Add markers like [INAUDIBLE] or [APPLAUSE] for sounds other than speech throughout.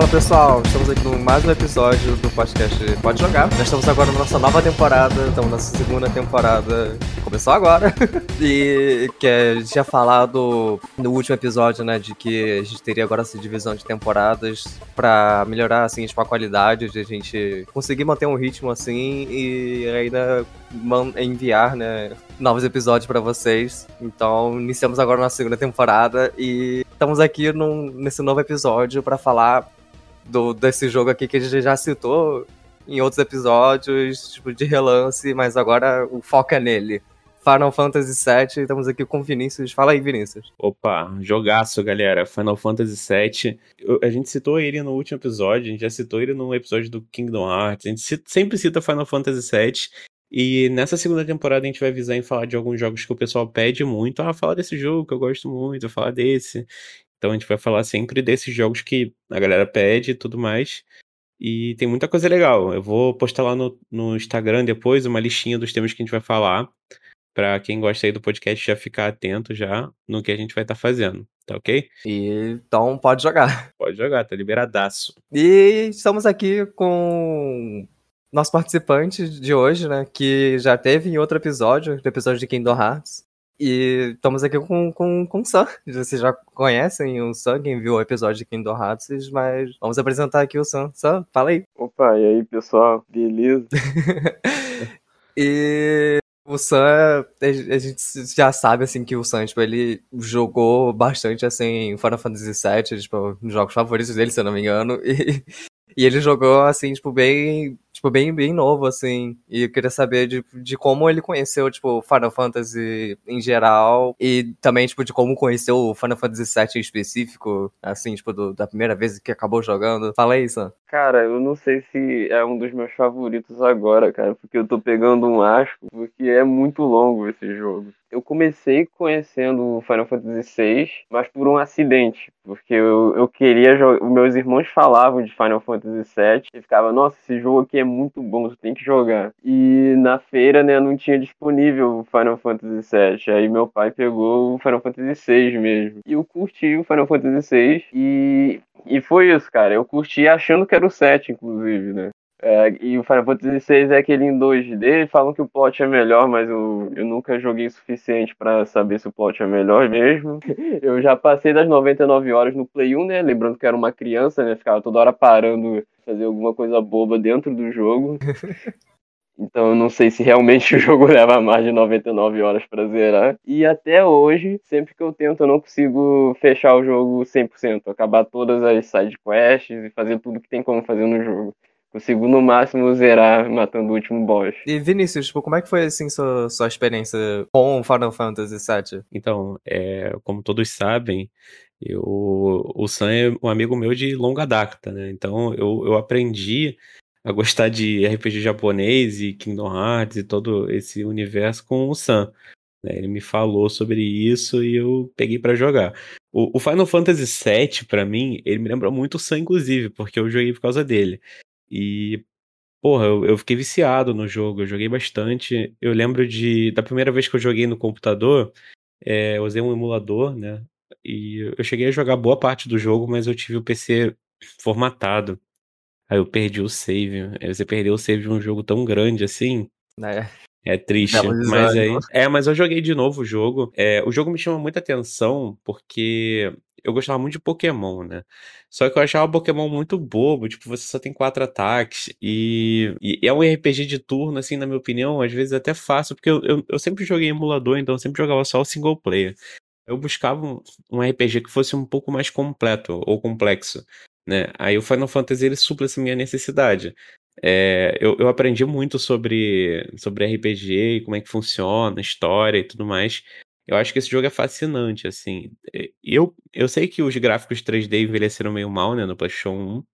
Fala pessoal, estamos aqui no mais um episódio do podcast Pode Jogar. Nós estamos agora na nossa nova temporada, estamos na segunda temporada, começou agora. [LAUGHS] e que a gente tinha falado no último episódio, né, de que a gente teria agora essa divisão de temporadas para melhorar assim tipo, a qualidade, de a gente conseguir manter um ritmo assim e ainda enviar, né, novos episódios para vocês. Então, iniciamos agora na segunda temporada e estamos aqui num, nesse novo episódio para falar do, desse jogo aqui que a gente já citou em outros episódios, tipo, de relance, mas agora o foco é nele. Final Fantasy VII, estamos aqui com Vinícius. Fala aí, Vinícius. Opa, jogaço, galera. Final Fantasy VII. Eu, a gente citou ele no último episódio, a gente já citou ele no episódio do Kingdom Hearts. A gente cita, sempre cita Final Fantasy VII. E nessa segunda temporada a gente vai visar em falar de alguns jogos que o pessoal pede muito. Ah, fala desse jogo que eu gosto muito, falar desse. Então a gente vai falar sempre desses jogos que a galera pede e tudo mais. E tem muita coisa legal. Eu vou postar lá no, no Instagram depois uma listinha dos temas que a gente vai falar. Pra quem gosta aí do podcast já ficar atento já no que a gente vai estar tá fazendo. Tá ok? E, então pode jogar. [LAUGHS] Pode jogar, tá liberadaço. E estamos aqui com nosso participante de hoje, né? Que já teve em outro episódio, no episódio de Kingdom Hearts. E estamos aqui com, com, com o Sam. Vocês já conhecem o Sam, quem viu o episódio de Kingdom Hearts, mas vamos apresentar aqui o Sam. Sam, fala aí. Opa, e aí pessoal, beleza? [LAUGHS] e o Sam, a gente já sabe, assim, que o Sam, tipo, ele jogou bastante, assim, Final Fantasy VII, tipo, nos jogos favoritos dele, se eu não me engano, [LAUGHS] e, e ele jogou, assim, tipo, bem tipo, bem, bem novo, assim. E eu queria saber de, de como ele conheceu, tipo, Final Fantasy em geral. E também, tipo, de como conheceu o Final Fantasy VII em específico, assim, tipo, do, da primeira vez que acabou jogando. Fala aí, Sam. Cara, eu não sei se é um dos meus favoritos agora, cara, porque eu tô pegando um asco, porque é muito longo esse jogo. Eu comecei conhecendo Final Fantasy VI, mas por um acidente, porque eu, eu queria jogar. Meus irmãos falavam de Final Fantasy VII e ficava, nossa, esse jogo aqui é muito bom, você tem que jogar. E na feira, né, não tinha disponível o Final Fantasy VII. Aí meu pai pegou o Final Fantasy VI mesmo. E eu curti o Final Fantasy VI e e foi isso, cara. Eu curti achando que era o 7, inclusive, né? É, e o Final Fantasy VI é aquele em 2D, falam que o plot é melhor, mas eu, eu nunca joguei o suficiente para saber se o plot é melhor mesmo. [LAUGHS] Eu já passei das 99 horas no Play 1, né? Lembrando que era uma criança, né? Ficava toda hora parando fazer alguma coisa boba dentro do jogo. [LAUGHS] Então eu não sei se realmente [LAUGHS] o jogo leva mais de 99 horas para zerar. E até hoje, sempre que eu tento, eu não consigo fechar o jogo 100%, acabar todas as side quests e fazer tudo que tem como fazer no jogo. Consigo no máximo zerar matando o último boss. E Vinícius, tipo, como é que foi assim sua, sua experiência com Final Fantasy VII? Então, é, como todos sabem, eu, o Sam é um amigo meu de longa data, né? Então eu, eu aprendi a gostar de RPG japonês e Kingdom Hearts e todo esse universo com o Sam. Né? Ele me falou sobre isso e eu peguei para jogar. O, Final Fantasy VII, para mim, ele me lembrou muito o Sam, inclusive, porque eu joguei por causa dele. E, porra, eu, eu fiquei viciado no jogo, eu joguei bastante. Eu lembro de da primeira vez que eu joguei no computador, é, eu usei um emulador, né? E eu cheguei a jogar boa parte do jogo, mas eu tive o PC formatado. Aí eu perdi o save. Aí você perdeu o save de um jogo tão grande assim. É. É triste, mas aí. É, mas eu joguei de novo o jogo. É, o jogo me chama muita atenção porque eu gostava muito de Pokémon, né? Só que eu achava o Pokémon muito bobo, tipo, você só tem quatro ataques. E, e é um RPG de turno, assim, na minha opinião, às vezes até fácil, porque eu, eu, eu sempre joguei emulador, então eu sempre jogava só o single player. Eu buscava um, um RPG que fosse um pouco mais completo ou complexo né? Aí o Final Fantasy ele supla essa minha necessidade. É, eu, eu aprendi muito sobre, sobre RPG e como é que funciona, história e tudo mais. Eu acho que esse jogo é fascinante, assim. Eu, eu sei que os gráficos 3D envelheceram meio mal, né, no PlayStation 1.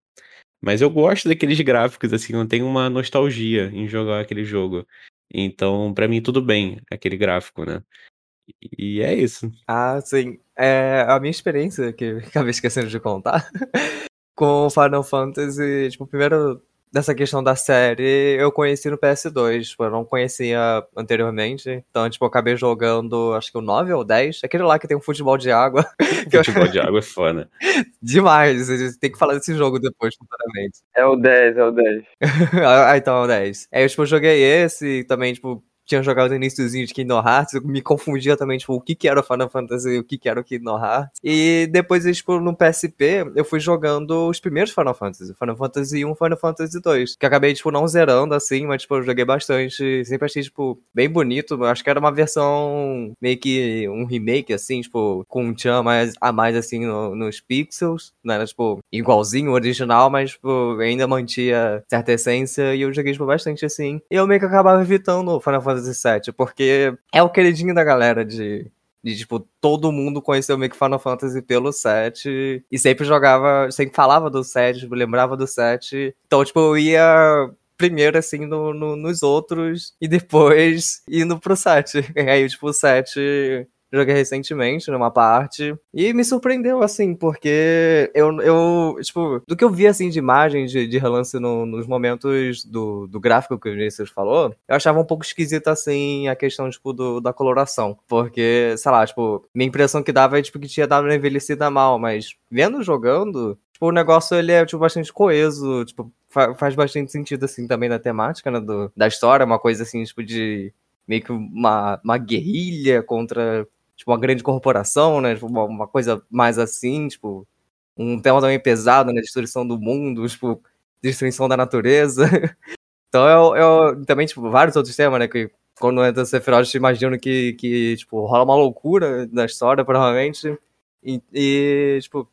Mas eu gosto daqueles gráficos, assim, eu tenho uma nostalgia em jogar aquele jogo. Então, para mim, tudo bem, aquele gráfico, né? E é isso. Ah, sim. É, a minha experiência, que [LAUGHS] acabei esquecendo de contar, [LAUGHS] com Final Fantasy, tipo, primeiro dessa questão da série eu conheci no PS2, tipo, eu não conhecia anteriormente. Então, tipo, eu acabei jogando, acho que o 9 ou 10. Aquele lá que tem um futebol de água. [LAUGHS] futebol de água é foda. [LAUGHS] Demais, a gente tem que falar desse jogo depois, futuramente. É o 10, é o 10. [LAUGHS] ah, então é o 10. Aí eu, tipo, joguei esse também, tipo, tinha jogado o iníciozinho de Kingdom Hearts, eu me confundia também, tipo, o que que era o Final Fantasy e o que que era o Kingdom Hearts. E depois, tipo, no PSP, eu fui jogando os primeiros Final Fantasy, Final Fantasy 1, Final Fantasy 2, que acabei, tipo, não zerando, assim, mas, tipo, eu joguei bastante, sempre achei, tipo, bem bonito, acho que era uma versão meio que um remake, assim, tipo, com um tchan mais, a mais, assim, no, nos pixels, não era, tipo, igualzinho o original, mas, tipo, ainda mantia certa essência, e eu joguei, tipo, bastante, assim, e eu meio que acabava evitando o Final Fantasy Fantasy VII, porque é o queridinho da galera de, de, tipo, todo mundo conheceu meio que Final Fantasy pelo 7 e sempre jogava, sempre falava do 7, tipo, lembrava do 7. Então, tipo, eu ia primeiro, assim, no, no, nos outros e depois [LAUGHS] indo pro 7. [LAUGHS] E aí, tipo, o 7 joguei recentemente numa parte e me surpreendeu, assim, porque eu, eu tipo, do que eu vi, assim, de imagem, de, de relance no, nos momentos do, do gráfico que o Vinícius falou, eu achava um pouco esquisita, assim, a questão, tipo, do, da coloração, porque, sei lá, tipo, minha impressão que dava é, tipo, que tinha dado uma envelhecida mal, mas vendo jogando, tipo, o negócio, ele é, tipo, bastante coeso, tipo, faz bastante sentido, assim, também na temática, né, do, da história, uma coisa, assim, tipo, de meio que uma, uma guerrilha contra tipo, uma grande corporação, né? Tipo, uma, uma, coisa mais assim, tipo, um tema também pesado, né? Destruição do mundo, tipo, destruição da natureza. [LAUGHS] então, eu, eu, também, tipo, vários outros temas, né? Que quando entra Sephiroth, imagino que, que, tipo, rola uma loucura na história, provavelmente. E, e tipo,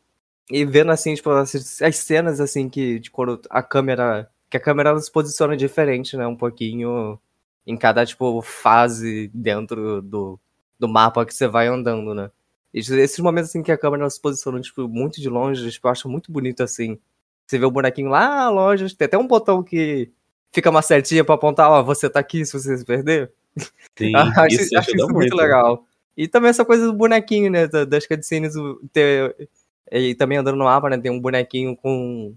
e vendo, assim, tipo, as, as cenas, assim, que, de quando a câmera... Que a câmera se posiciona diferente, né? Um pouquinho em cada, tipo, fase dentro do, do mapa que você vai andando, né? E esses momentos assim que a câmera se posiciona tipo, muito de longe, tipo, eu acho muito bonito assim. Você vê o bonequinho lá longe, tem até um botão que fica uma setinha pra apontar, ó, você tá aqui se você se perder. Sim, [LAUGHS] acho, isso, acho isso muito legal. E também essa coisa do bonequinho, né? Das cutscenes, ter, e também andando no mapa, né? Tem um bonequinho com.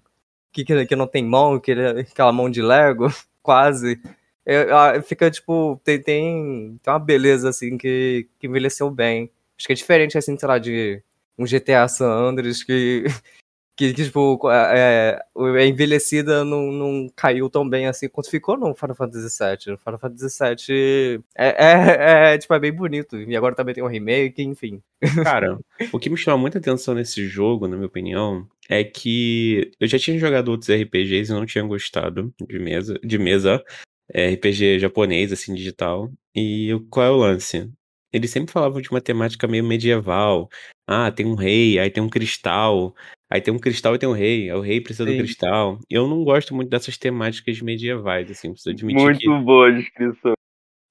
Que, que não tem mão, que, aquela mão de Lego, [LAUGHS] quase. É, fica, tipo, tem, tem, tem uma beleza, assim, que, que envelheceu bem. Acho que é diferente, assim, sei lá, de um GTA San Andreas que, [LAUGHS] que, que tipo, é, é, envelhecida não, não caiu tão bem assim quanto ficou no Final Fantasy VII. No Final Fantasy VII é, é, é, tipo, é bem bonito. E agora também tem um remake, enfim. Cara, [LAUGHS] o que me chama muita atenção nesse jogo, na minha opinião, é que eu já tinha jogado outros RPGs e não tinha gostado de mesa, de mesa é, RPG japonês, assim, digital. E qual é o lance? Eles sempre falavam de uma temática meio medieval. Ah, tem um rei, aí tem um cristal, aí tem um cristal e tem um rei, aí o rei precisa Sim. do cristal. Eu não gosto muito dessas temáticas medievais, assim, preciso admitir Muito que... boa a descrição.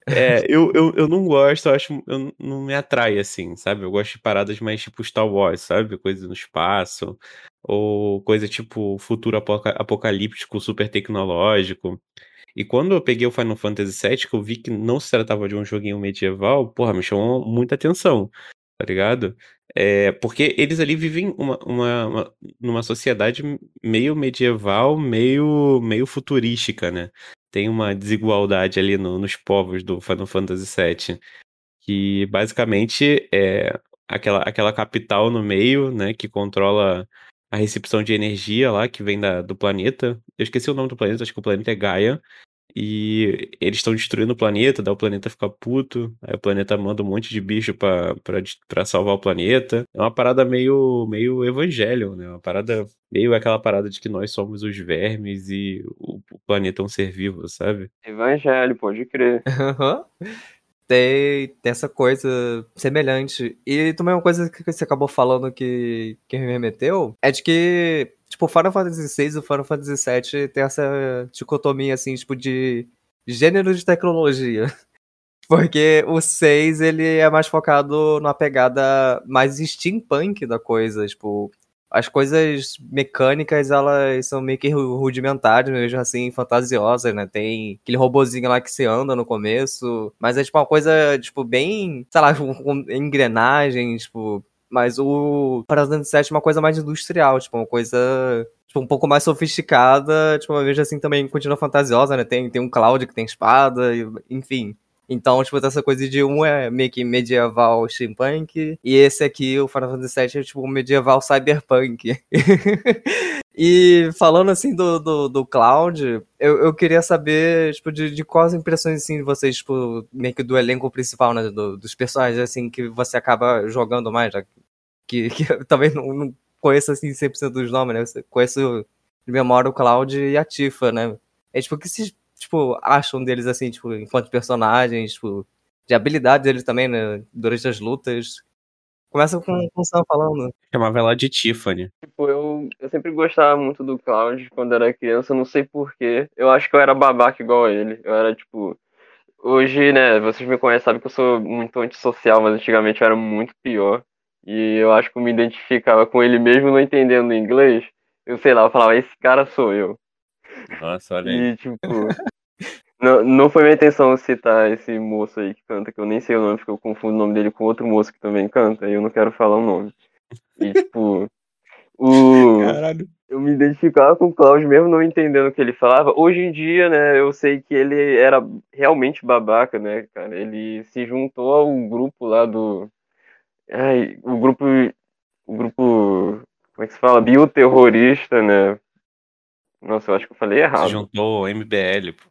É, eu, eu, eu não gosto, eu acho, eu não me atrai, assim, sabe? Eu gosto de paradas mais tipo Star Wars, sabe? Coisa no espaço, ou coisa tipo futuro apocalíptico, super tecnológico. E quando eu peguei o Final Fantasy VII, que eu vi que não se tratava de um joguinho medieval, porra, me chamou muita atenção, tá ligado? É, porque eles ali vivem uma, uma, uma, numa sociedade meio medieval, meio, meio futurística, né? Tem uma desigualdade ali no, nos povos do Final Fantasy VII, que basicamente é aquela, aquela capital no meio, né, que controla a recepção de energia lá, que vem da, do planeta. Eu esqueci o nome do planeta, acho que o planeta é Gaia. E eles estão destruindo o planeta, daí o planeta fica puto, aí o planeta manda um monte de bicho pra salvar o planeta. É uma parada meio, meio evangelho, né? Uma parada meio aquela parada de que nós somos os vermes e o, o planeta é um ser vivo, sabe? Evangelho, pode crer. [LAUGHS] tem, tem essa coisa semelhante. E também uma coisa que você acabou falando que, que me remeteu é de que, tipo, Final Fantasy VI e o Final Fantasy VII tem essa dicotomia, assim, tipo, de gênero de tecnologia. [LAUGHS] Porque o 6, ele é mais focado numa pegada mais steampunk da coisa, tipo, as coisas mecânicas, elas são meio que rudimentares, mesmo assim, fantasiosas, né? Tem aquele robozinho lá que se anda no começo, mas é tipo uma coisa, tipo, bem, sei lá, [LAUGHS] com engrenagens, tipo, mas o Fantasy VII é uma coisa mais industrial, tipo, uma coisa, tipo, um pouco mais sofisticada, tipo, uma vez assim também continua fantasiosa, né? Tem, tem um Cloud que tem espada, enfim. Então, tipo, essa coisa de um é meio que medieval steampunk, e esse aqui, o Final Fantasy VII, é tipo medieval cyberpunk. [LAUGHS] e falando assim do, do, do Cloud, eu, eu queria saber, tipo, de, de quais impressões, assim, de vocês, tipo, meio que do elenco principal, né, do, dos personagens, assim, que você acaba jogando mais, já que, [LAUGHS] que eu também não, não conheço, assim, 100% dos nomes, né, eu conheço de memória o Cloud e a Tifa, né. É, tipo, que se tipo, acham deles, assim, tipo, enquanto personagens, tipo, de habilidade deles também, né, durante as lutas. Começa com o Sam falando. Chamava ela de Tiffany. Tipo, eu, eu sempre gostava muito do Cloud quando era criança, não sei porquê. Eu acho que eu era babaca igual a ele. Eu era, tipo. Hoje, né, vocês me conhecem, sabem que eu sou muito antissocial, mas antigamente eu era muito pior. E eu acho que eu me identificava com ele mesmo não entendendo inglês. Eu sei lá, eu falava, esse cara sou eu. Nossa, olha aí. E, tipo, não, não foi minha intenção citar esse moço aí que canta, que eu nem sei o nome, porque eu confundo o nome dele com outro moço que também canta, e eu não quero falar o nome. E, tipo, o... Caralho. Eu me identificava com o Cláudio mesmo não entendendo o que ele falava. Hoje em dia, né, eu sei que ele era realmente babaca, né, cara? Ele se juntou ao grupo lá do... Ai, o grupo... O grupo... Como é que se fala? Bioterrorista, né? Nossa, eu acho que eu falei errado. Se juntou ao MBL, pô.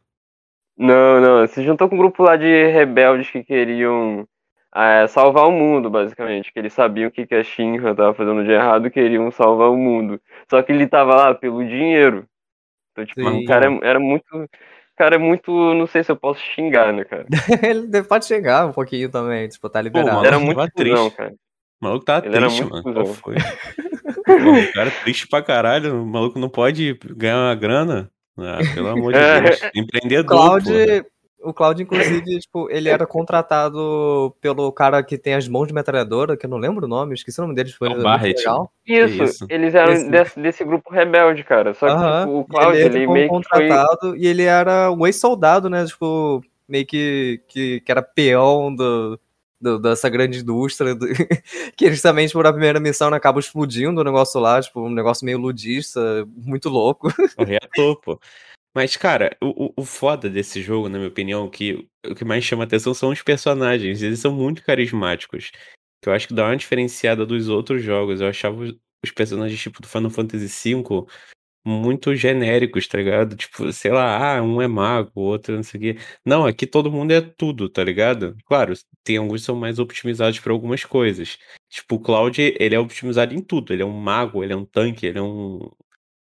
Não, não. Se juntou com um grupo lá de rebeldes que queriam é, salvar o mundo, basicamente. Que eles sabiam o que, que a Shinra tava fazendo de errado e queriam salvar o mundo. Só que ele tava lá pelo dinheiro. Então, tipo, Sim. o cara é, era muito. Cara, é muito. Não sei se eu posso xingar, né, cara? [LAUGHS] ele pode xingar um pouquinho também, tipo, tá liberado. Pô, era muito triste. cara. O maluco tá ele triste, mano. Foi? [LAUGHS] o cara é triste pra caralho. O maluco não pode ganhar uma grana. Ah, pelo amor de é. Deus. Empreendedor. Cloud, o Cloud, inclusive, tipo, ele era contratado pelo cara que tem as mãos de metralhadora, que eu não lembro o nome, esqueci o nome dele. Foi é Barret. Isso, isso, eles eram Esse... desse, desse, grupo rebelde, cara. Só que uh -huh. tipo, o Cloud, ele, ele meio contratado foi... e ele era um ex-soldado, né? Tipo, meio que, que, que era peão do, do, dessa grande indústria, do, [LAUGHS] que também, tipo, na primeira missão, né, acabam explodindo o negócio lá, tipo, um negócio meio ludista, muito louco. [LAUGHS] O reator, pô. Mas, cara, o, o foda desse jogo, na minha opinião, que o que mais chama atenção são os personagens. Eles são muito carismáticos. Que eu acho que dá uma diferenciada dos outros jogos. Eu achava os personagens, tipo, do Final Fantasy V muito genéricos, tá ligado? Tipo, sei lá, ah, um é mago, o outro não sei o quê. Não, aqui todo mundo é tudo, tá ligado? Claro, tem alguns que são mais optimizados para algumas coisas. Tipo, o Cloud, ele é optimizado em tudo. Ele é um mago, ele é um tanque, ele é um.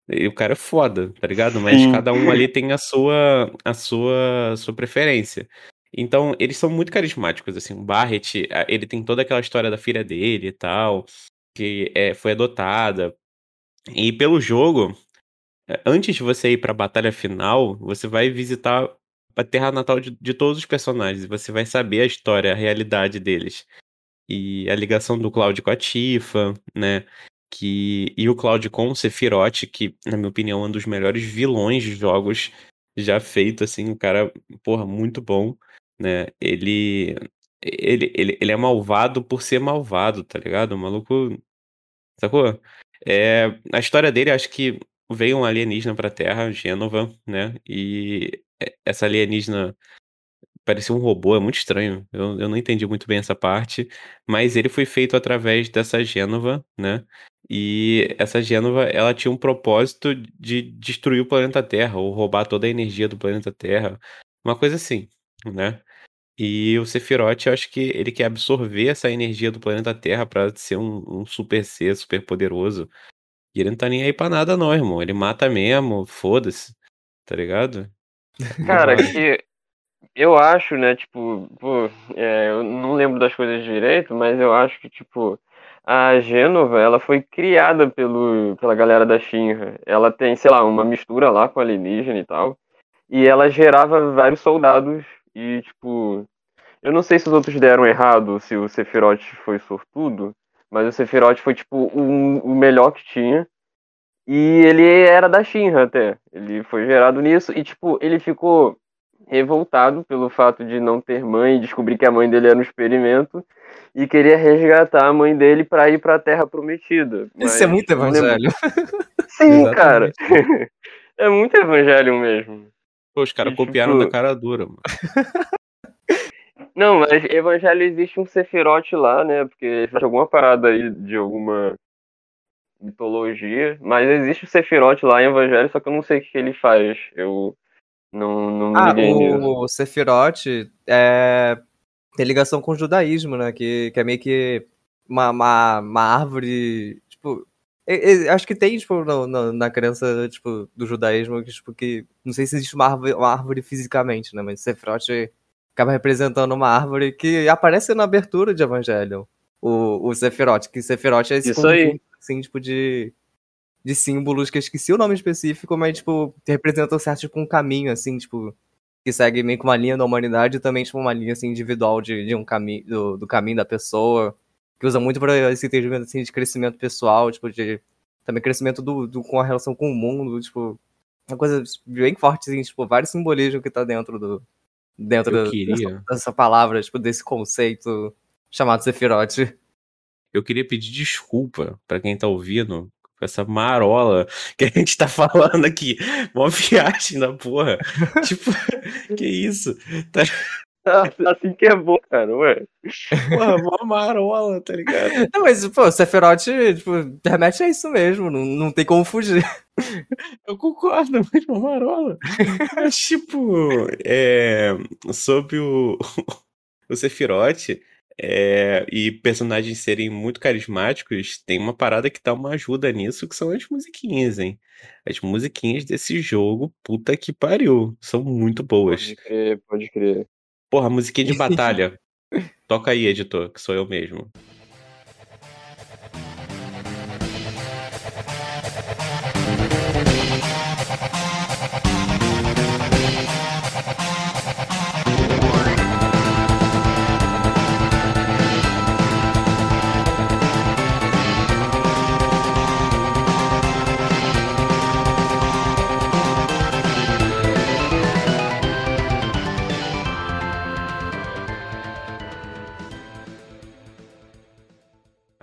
E o cara é foda, tá ligado? Mas Sim. cada um ali tem a sua, a sua, sua preferência. Então, eles são muito carismáticos, assim. O Barret, ele tem toda aquela história da filha dele e tal, que é, foi adotada. E pelo jogo, antes de você ir para a batalha final, você vai visitar a terra natal de, de todos os personagens. Você vai saber a história, a realidade deles. E a ligação do Cloud com a Tifa, né? Que, e o Cloud com o Sephiroth, que, na minha opinião, é um dos melhores vilões de jogos já feito, assim, um cara, porra, muito bom, né? Ele, ele, ele, ele é malvado por ser malvado, tá ligado? O maluco, sacou? É, a história dele, acho que veio um alienígena pra Terra, Gênova, né? E essa alienígena parecia um robô, é muito estranho. Eu, eu não entendi muito bem essa parte, mas ele foi feito através dessa Gênova, né? E essa Gênova, ela tinha um propósito de destruir o planeta Terra, ou roubar toda a energia do planeta Terra. Uma coisa assim, né? E o Sephiroth, eu acho que ele quer absorver essa energia do planeta Terra para ser um, um super ser, super poderoso. E ele não tá nem aí pra nada, não, irmão. Ele mata mesmo, foda-se. Tá ligado? [LAUGHS] Cara, que eu acho, né, tipo, pô, é, eu não lembro das coisas direito, mas eu acho que, tipo, a Gênova, ela foi criada pelo, pela galera da Shinra. Ela tem, sei lá, uma mistura lá com alienígena e tal. E ela gerava vários soldados e, tipo, eu não sei se os outros deram errado, se o Sephiroth foi sortudo, mas o Sephiroth foi, tipo, um, o melhor que tinha. E ele era da Shinra até. Ele foi gerado nisso. E, tipo, ele ficou revoltado pelo fato de não ter mãe, descobrir que a mãe dele era um experimento e queria resgatar a mãe dele para ir para a Terra Prometida. Mas, Isso é muito evangelho. [LAUGHS] Sim, cara. [LAUGHS] é muito evangelho mesmo. Pô, os caras copiaram tipo... da cara dura, mano. [LAUGHS] Não, mas Evangelho existe um Sephiroth lá, né? Porque faz alguma parada aí de alguma mitologia. Mas existe o Sephiroth lá em Evangelho, só que eu não sei o que ele faz. Eu não, não me ah, o, o Sephiroth é, tem ligação com o judaísmo, né? Que, que é meio que uma, uma, uma árvore. Tipo, acho que tem, tipo, na, na crença, tipo, do judaísmo, que, tipo, que não sei se existe uma árvore, uma árvore fisicamente, né? Mas Sephiroth acaba representando uma árvore que aparece na abertura de Evangelho. O, o Sephiroth, que Sephiroth é esse Isso aí. assim, tipo, de, de símbolos que eu esqueci o nome específico, mas, tipo, representam certo, tipo, um caminho, assim, tipo, que segue meio que uma linha da humanidade e também, tipo, uma linha, assim, individual de, de um caminho, do, do caminho da pessoa, que usa muito para esse entendimento, assim, de crescimento pessoal, tipo, de também crescimento do, do, com a relação com o mundo, tipo, uma coisa bem forte, assim, tipo, vários simbolismos que tá dentro do, dentro dessa, dessa, palavra, tipo, desse conceito chamado Sephiroth. Eu queria pedir desculpa para quem tá ouvindo com essa marola que a gente tá falando aqui. Uma viagem da porra. [LAUGHS] tipo, que isso? Tá... [LAUGHS] Assim que é bom, cara, ué. Porra, mó marola, tá ligado? [LAUGHS] Não, mas, pô, Sephiroth, tipo, remete a isso mesmo, não, não tem como fugir. Eu concordo, mas uma marola. Mas, tipo, é, sobre o, [LAUGHS] o Sephiroth é, e personagens serem muito carismáticos, tem uma parada que dá uma ajuda nisso, que são as musiquinhas, hein? As musiquinhas desse jogo, puta que pariu, são muito boas. Pode crer, pode crer. Porra, musiquinha de [LAUGHS] batalha. Toca aí, editor, que sou eu mesmo.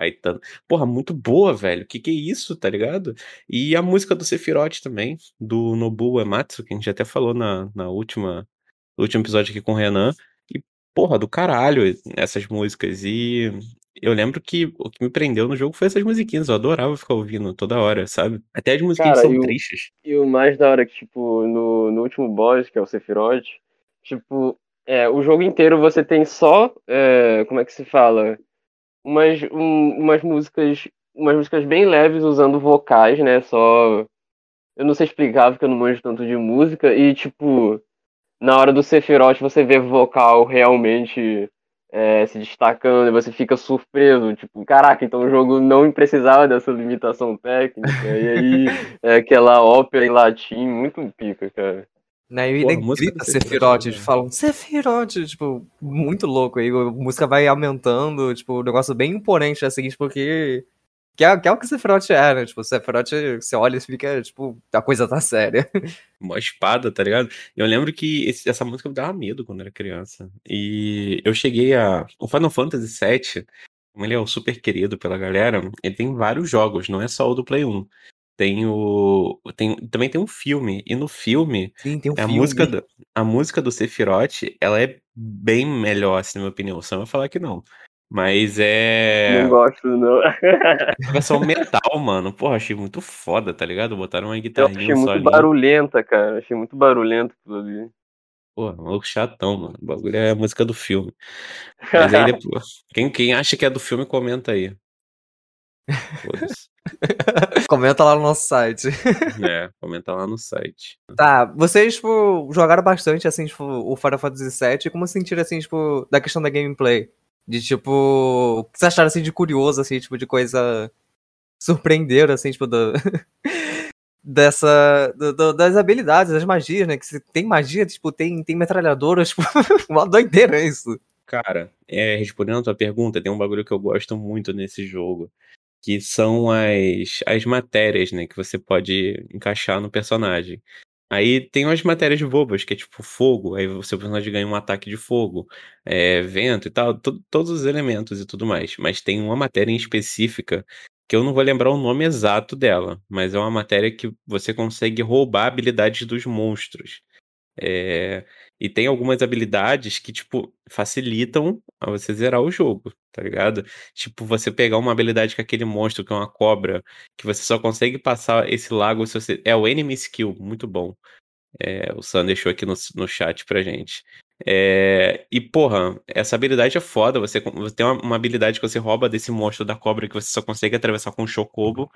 Caetano. Porra, muito boa, velho. Que que é isso, tá ligado? E a música do Sephiroth também, do Nobu Ematsu, que a gente até falou na, na última, no último episódio aqui com o Renan. E, porra, do caralho essas músicas. E eu lembro que o que me prendeu no jogo foi essas musiquinhas. Eu adorava ficar ouvindo toda hora, sabe? Até as musiquinhas Cara, são e tristes. E o mais da hora é que, tipo, no, no último boss, que é o Sephiroth, tipo, é, o jogo inteiro você tem só. É, como é que se fala? Umas, um, umas músicas umas músicas bem leves usando vocais, né? Só eu não sei explicar porque eu não manjo tanto de música e tipo na hora do Sephiroth você vê vocal realmente é, se destacando e você fica surpreso, tipo, caraca, então o jogo não precisava dessa limitação técnica e aí [LAUGHS] é aquela ópera em latim muito pica, cara. Né? E ele grita Sephiroth, eles falam Sephiroth, tipo, muito louco. Aí a música vai aumentando, tipo, um negócio bem imponente, assim, porque. Que é, que é o que Sephiroth é, né? Tipo, Sephiroth, você olha e fica, tipo, a coisa tá séria. [LAUGHS] Uma espada, tá ligado? Eu lembro que esse, essa música me dava medo quando era criança. E eu cheguei a. O Final Fantasy VII, como ele é o super querido pela galera, ele tem vários jogos, não é só o do Play 1. Tem o. Tem, também tem um filme. E no filme. Sim, tem um a filme. Música do, a música do Sephiroth, ela é bem melhor, assim, na minha opinião. Só vai falar que não. Mas é. Não gosto, não. [LAUGHS] A versão [LAUGHS] metal, mano. Porra, achei muito foda, tá ligado? Botaram uma guitarrinha. Eu achei muito barulhenta, cara. Achei muito barulhento aquilo ali. Pô, maluco chatão, mano. O bagulho é a música do filme. [LAUGHS] Mas aí depois. Quem, quem acha que é do filme, comenta aí. [LAUGHS] Comenta lá no nosso site. [LAUGHS] É, comenta lá no site. Tá, vocês, tipo, jogaram bastante, assim, tipo, o Final Fantasy VII. Como sentiram, assim, tipo, da questão da gameplay? De, tipo, o que vocês acharam, assim, de curioso, assim, tipo, de coisa surpreender, assim, tipo, do... [LAUGHS] dessa, do, do, das habilidades, das magias, né? Que se tem magia, tipo, tem, tem metralhadoras, tipo, uma doideira isso. Cara, é, respondendo a tua pergunta, tem um bagulho que eu gosto muito nesse jogo que são as, as matérias, né, que você pode encaixar no personagem. Aí tem umas matérias bobas, que é tipo fogo, aí o seu personagem ganha um ataque de fogo, é, vento e tal, todos os elementos e tudo mais. Mas tem uma matéria em específica que eu não vou lembrar o nome exato dela, mas é uma matéria que você consegue roubar habilidades dos monstros. É, e tem algumas habilidades que, tipo, facilitam a você zerar o jogo, tá ligado? Tipo, você pegar uma habilidade com aquele monstro que é uma cobra, que você só consegue passar esse lago se você. É o Enemy Skill, muito bom. É, o Sam deixou aqui no, no chat pra gente. É, e, porra, essa habilidade é foda. Você, você tem uma, uma, habilidade que você rouba desse monstro da cobra que você só consegue atravessar com um chocobo.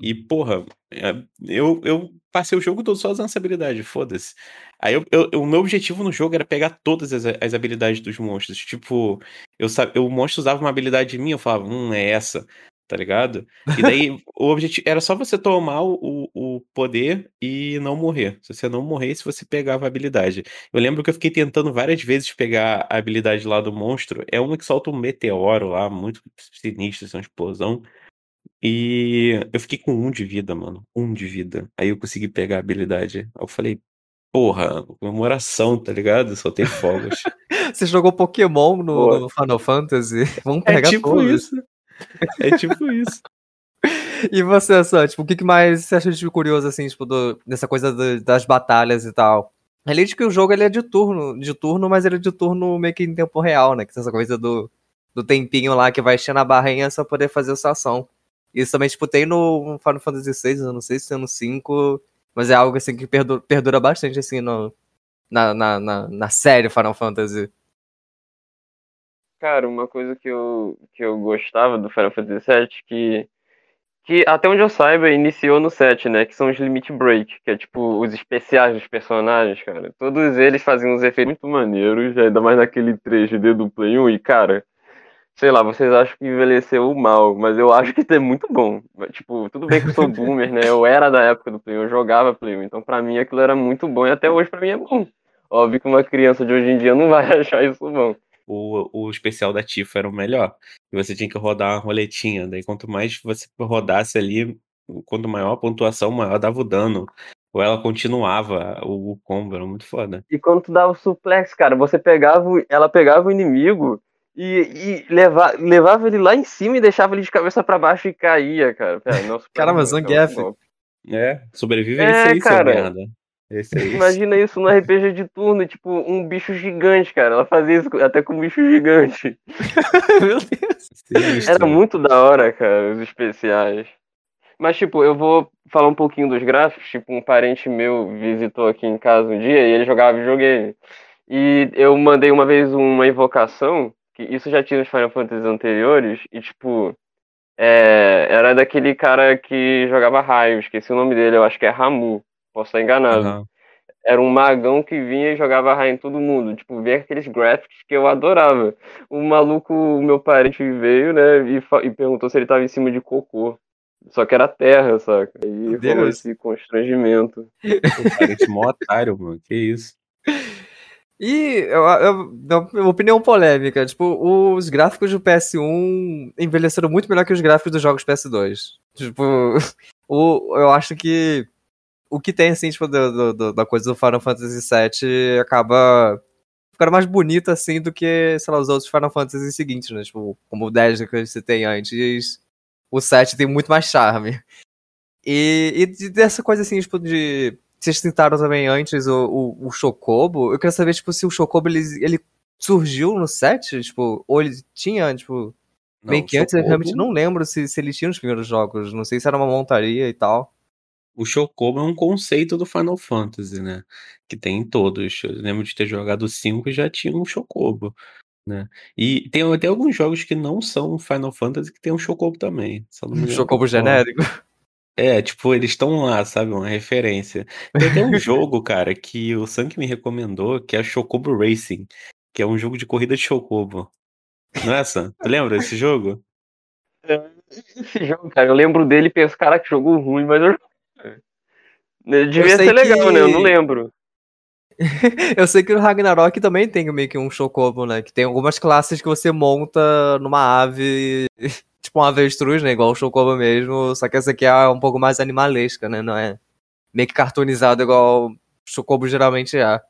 E, porra, é, eu, eu passei o jogo todo só usando essa habilidade, foda-se. Aí eu, eu, o meu objetivo no jogo era pegar todas as, as habilidades dos monstros. Tipo, eu, eu, o monstro usava uma habilidade minha, eu falava, hum, é essa tá ligado? E daí [LAUGHS] o objetivo era só você tomar o, o poder e não morrer. Se você não morresse, você pegava a habilidade. Eu lembro que eu fiquei tentando várias vezes pegar a habilidade lá do monstro. É uma que solta um meteoro lá, muito sinistro, assim, uma explosão. E eu fiquei com um de vida, mano. Um de vida. Aí eu consegui pegar a habilidade. Aí eu falei, porra, comemoração, tá ligado? Soltei fogos. [LAUGHS] Você jogou Pokémon no, no, Final Fantasy? [LAUGHS] Vamos é pegar É tipo todos. isso. É tipo isso. [LAUGHS] E você, Sam, tipo, o que mais você acha de curioso, assim, tipo, do, dessa coisa do, das batalhas e tal? Além de que o jogo ele é de turno, de turno, mas ele é de turno meio que em tempo real, né? Que tem essa coisa do, do tempinho lá que vai enchendo a barrinha só poder fazer essa ação. Isso também, tipo, tem no Final Fantasy VI, eu não sei se é no 5, mas é algo, assim, que perdura, perdura bastante, assim, no, na, na, na, na série Final Fantasy. Cara, uma coisa que eu, que eu gostava do Final Fantasy VII, que, que até onde eu saiba, iniciou no 7, né? Que são os Limit Break, que é tipo os especiais dos personagens, cara. Todos eles faziam uns efeitos muito maneiros, ainda mais naquele 3D do Play 1, e cara, sei lá, vocês acham que envelheceu mal, mas eu acho que é muito bom. Tipo, tudo bem que eu sou boomer, né? Eu era da época do Play 1, eu jogava Play 1, então pra mim aquilo era muito bom, e até hoje pra mim é bom. Óbvio que uma criança de hoje em dia não vai [LAUGHS] achar isso bom o, o especial da Tifa era o melhor. E você tinha que rodar uma roletinha. Daí quanto mais você rodasse ali, quanto maior a pontuação, maior dava o dano. Ou ela continuava o, o combo, era muito foda. E quando tu dava o suplex, cara, você pegava, ela pegava o inimigo e, e leva, levava ele lá em cima e deixava ele de cabeça para baixo e caía, cara. Pera, [LAUGHS] Caramba, Zangief. É, sobrevive é, aí, cara. seu merda. Esse é Imagina isso no RPG de turno, tipo, um bicho gigante, cara. Ela fazia isso até com um bicho gigante. [LAUGHS] Meu Deus. Era muito da hora, cara, os especiais. Mas, tipo, eu vou falar um pouquinho dos gráficos. Tipo, um parente meu visitou aqui em casa um dia e ele jogava videogame. E eu mandei uma vez uma invocação, que isso já tinha nos Final Fantasy anteriores, e, tipo, é, era daquele cara que jogava raio, esqueci o nome dele, eu acho que é Ramu. Posso estar enganado. Uhum. Era um magão que vinha e jogava raio em todo mundo. Tipo, ver aqueles gráficos que eu adorava. O maluco, o meu parente veio, né, e, e perguntou se ele tava em cima de cocô. Só que era terra, saca? Aí rolou esse constrangimento. O parente mó otário, mano. Que isso. [LAUGHS] E eu, opinião polêmica, tipo, os gráficos do PS1 envelheceram muito melhor que os gráficos dos jogos PS2. Tipo, [LAUGHS] o, eu acho que o que tem, assim, tipo, do, do, da coisa do Final Fantasy VII acaba ficando mais bonito, assim, do que, sei lá, os outros Final Fantasy seguintes, né? Tipo, como o 10 que você tem antes, o 7 tem muito mais charme. E, e dessa coisa, assim, tipo, de... Vocês tentaram também antes o, o, o Chocobo. Eu queria saber, tipo, se o Chocobo, ele, ele surgiu no 7, tipo, ou ele tinha, tipo... Não, meio que antes, eu realmente não lembro se, se ele tinha nos primeiros jogos. Não sei se era uma montaria e tal o Chocobo é um conceito do Final Fantasy, né? Que tem em todos. Eu lembro de ter jogado 5 e já tinha um Chocobo, né? E tem até alguns jogos que não são Final Fantasy que tem um Chocobo também. Um [LAUGHS] Chocobo genérico? É, tipo, eles estão lá, sabe? Uma referência. Tem até um [LAUGHS] jogo, cara, que o Sank me recomendou, que é Chocobo Racing, que é um jogo de corrida de Chocobo. Não é, Sam? Tu lembra desse jogo? É, esse jogo, cara, eu lembro dele e penso, cara, que jogo ruim, mas eu [LAUGHS] Devia ser legal, que... né? Eu não lembro. [LAUGHS] eu sei que o Ragnarok também tem meio que um chocobo, né? Que tem algumas classes que você monta numa ave, tipo uma avestruz, né? Igual o chocobo mesmo, só que essa aqui é um pouco mais animalesca, né? Não é meio que cartoonizado igual o chocobo geralmente é.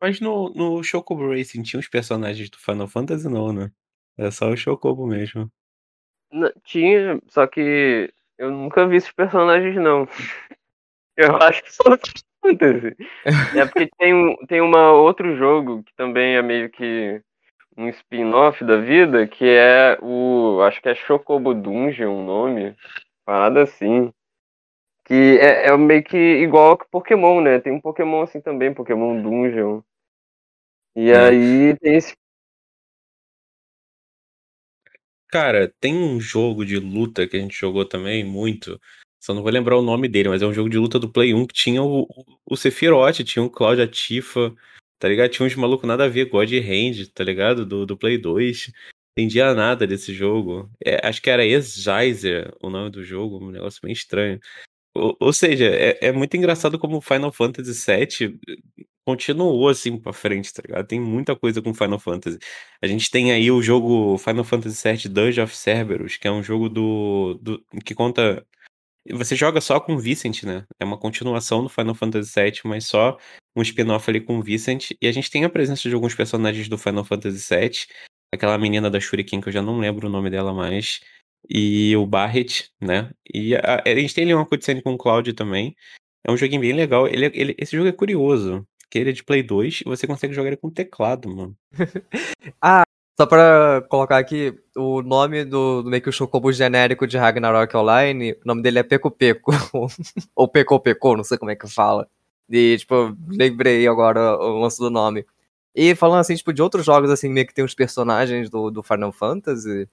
Mas no, no Chocobo Racing tinha os personagens do Final Fantasy, não, né? É só o Chocobo mesmo. tinha, só que eu nunca vi esses personagens, não. [LAUGHS] Eu acho que só Fantasy. [LAUGHS] É porque tem, um, tem uma outro jogo que também é meio que um spin-off da vida, que é o. Acho que é Chocobo Dungeon o nome. Parada assim. Que é, é meio que igual que Pokémon, né? Tem um Pokémon assim também, Pokémon Dungeon. E é. aí tem esse. Cara, tem um jogo de luta que a gente jogou também muito. Só não vou lembrar o nome dele, mas é um jogo de luta do Play 1 que tinha o, o Sephiroth, tinha o Cláudio Tifa, tá ligado? Tinha uns malucos nada a ver, God Hand, tá ligado? Do, do Play 2. Entendia nada desse jogo. É, acho que era Ex-Geyser o nome do jogo, um negócio bem estranho. Ou, ou seja, é, é, muito engraçado como Final Fantasy VII continuou assim pra frente, tá ligado? Tem muita coisa com Final Fantasy. A gente tem aí o jogo Final Fantasy VII Dungeon of Cerberus, que é um jogo do, do que conta você joga só com Vincent, né? É uma continuação do Final Fantasy VII, mas só um spin-off ali com Vincent. E a gente tem a presença de alguns personagens do Final Fantasy VII. Aquela menina da Shuriken, que eu já não lembro o nome dela mais e o Barret, né? E a, a, gente tem ali uma cutscene com o Cloud também. É um joguinho bem legal. Ele, ele, esse jogo é curioso, que ele é de Play 2 e você consegue jogar ele com teclado, mano. [LAUGHS] ah, só pra colocar aqui, o nome do, do meio que o Chocobo genérico de Ragnarok Online, o nome dele é Peco Peco. [LAUGHS] ou Peco Peco, não sei como é que fala. E, tipo, lembrei agora o lance do nome. E falando assim, tipo, de outros jogos, assim, meio que tem os personagens do, do Final Fantasy.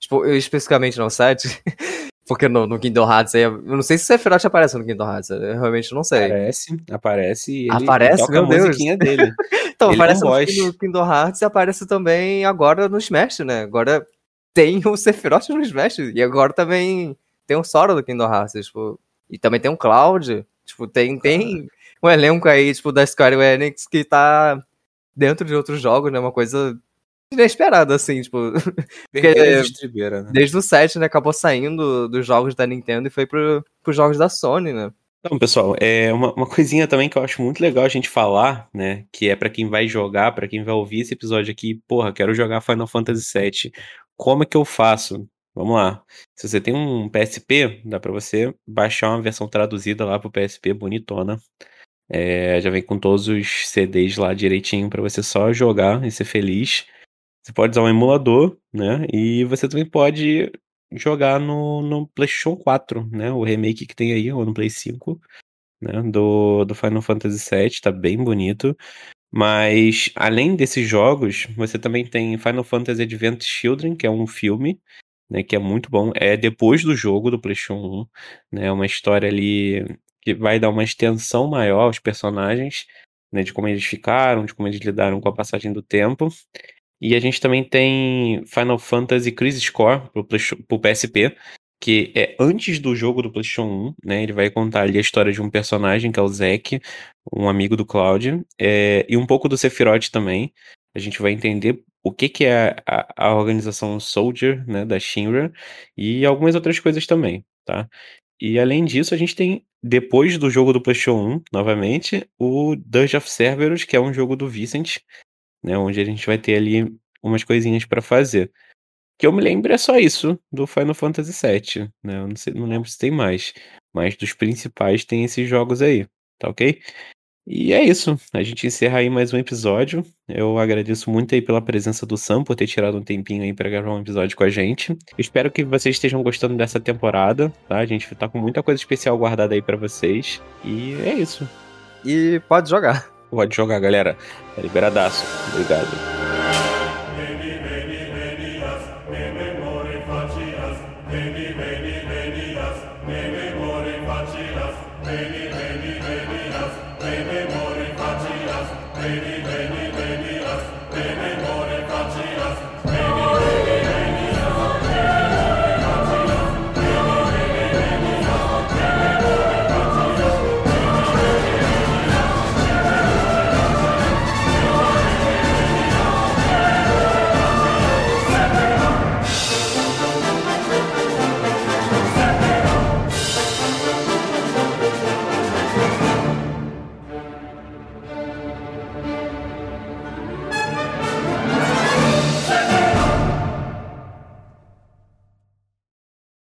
Tipo, eu especificamente no 7. [LAUGHS] Porque no, no Kingdom Hearts aí, eu não sei se o Sephiroth aparece no Kingdom Hearts, eu realmente não sei. Aparece, aparece e ele aparece, toca meu a Deus. musiquinha dele. [LAUGHS] então, ele aparece no, no Kingdom Hearts e aparece também agora no Smash, né? Agora tem o Sephiroth no Smash e agora também tem o Sora do Kingdom Hearts, tipo, e também tem o Cloud, tipo, tem, tem um elenco aí, tipo, da Square Enix que tá dentro de outros jogos, né? Uma coisa inesperado, assim, tipo. [LAUGHS] Porque, né? Desde o 7, né, acabou saindo dos jogos da Nintendo e foi pro, pros jogos da Sony, né? Então, pessoal, é uma, uma coisinha também que eu acho muito legal a gente falar, né? Que é para quem vai jogar, para quem vai ouvir esse episódio aqui, porra, quero jogar Final Fantasy VII. Como é que eu faço? Vamos lá. Se você tem um PSP, dá para você baixar uma versão traduzida lá pro PSP, bonitona. É, já vem com todos os CDs lá direitinho para você só jogar e ser feliz. Você pode usar um emulador, né? E você também pode jogar no, no PlayStation 4, né? O remake que tem aí, ou no Play 5, né? Do, do Final Fantasy VII, tá bem bonito. Mas, além desses jogos, você também tem Final Fantasy Advent Children, que é um filme, né? Que é muito bom. É depois do jogo do PlayStation 1, né? É uma história ali que vai dar uma extensão maior aos personagens, né? De como eles ficaram, de como eles lidaram com a passagem do tempo. E a gente também tem Final Fantasy Crisis Core pro, PSP, que é antes do jogo do PlayStation 1, né? Ele vai contar ali a história de um personagem, que é o Zack, um amigo do Cloud, é, e um pouco do Sephiroth também. A gente vai entender o que, que é a, a organização Soldier, né, da Shinra, e algumas outras coisas também, tá? E além disso, a gente tem, depois do jogo do PlayStation 1, novamente, o Dungeon of Cerberus, que é um jogo do Vicent, né? Onde a gente vai ter ali umas coisinhas para fazer. Que eu me lembro é só isso do Final Fantasy VII, né? Eu não, sei, não lembro se tem mais, mas dos principais tem esses jogos aí, tá ok? E é isso, a gente encerra aí mais um episódio. Eu agradeço muito aí pela presença do Sam, por ter tirado um tempinho aí para gravar um episódio com a gente. Espero que vocês estejam gostando dessa temporada, tá? A gente tá com muita coisa especial guardada aí para vocês. E é isso. E pode jogar. Pode jogar, galera. É liberadaço. Obrigado.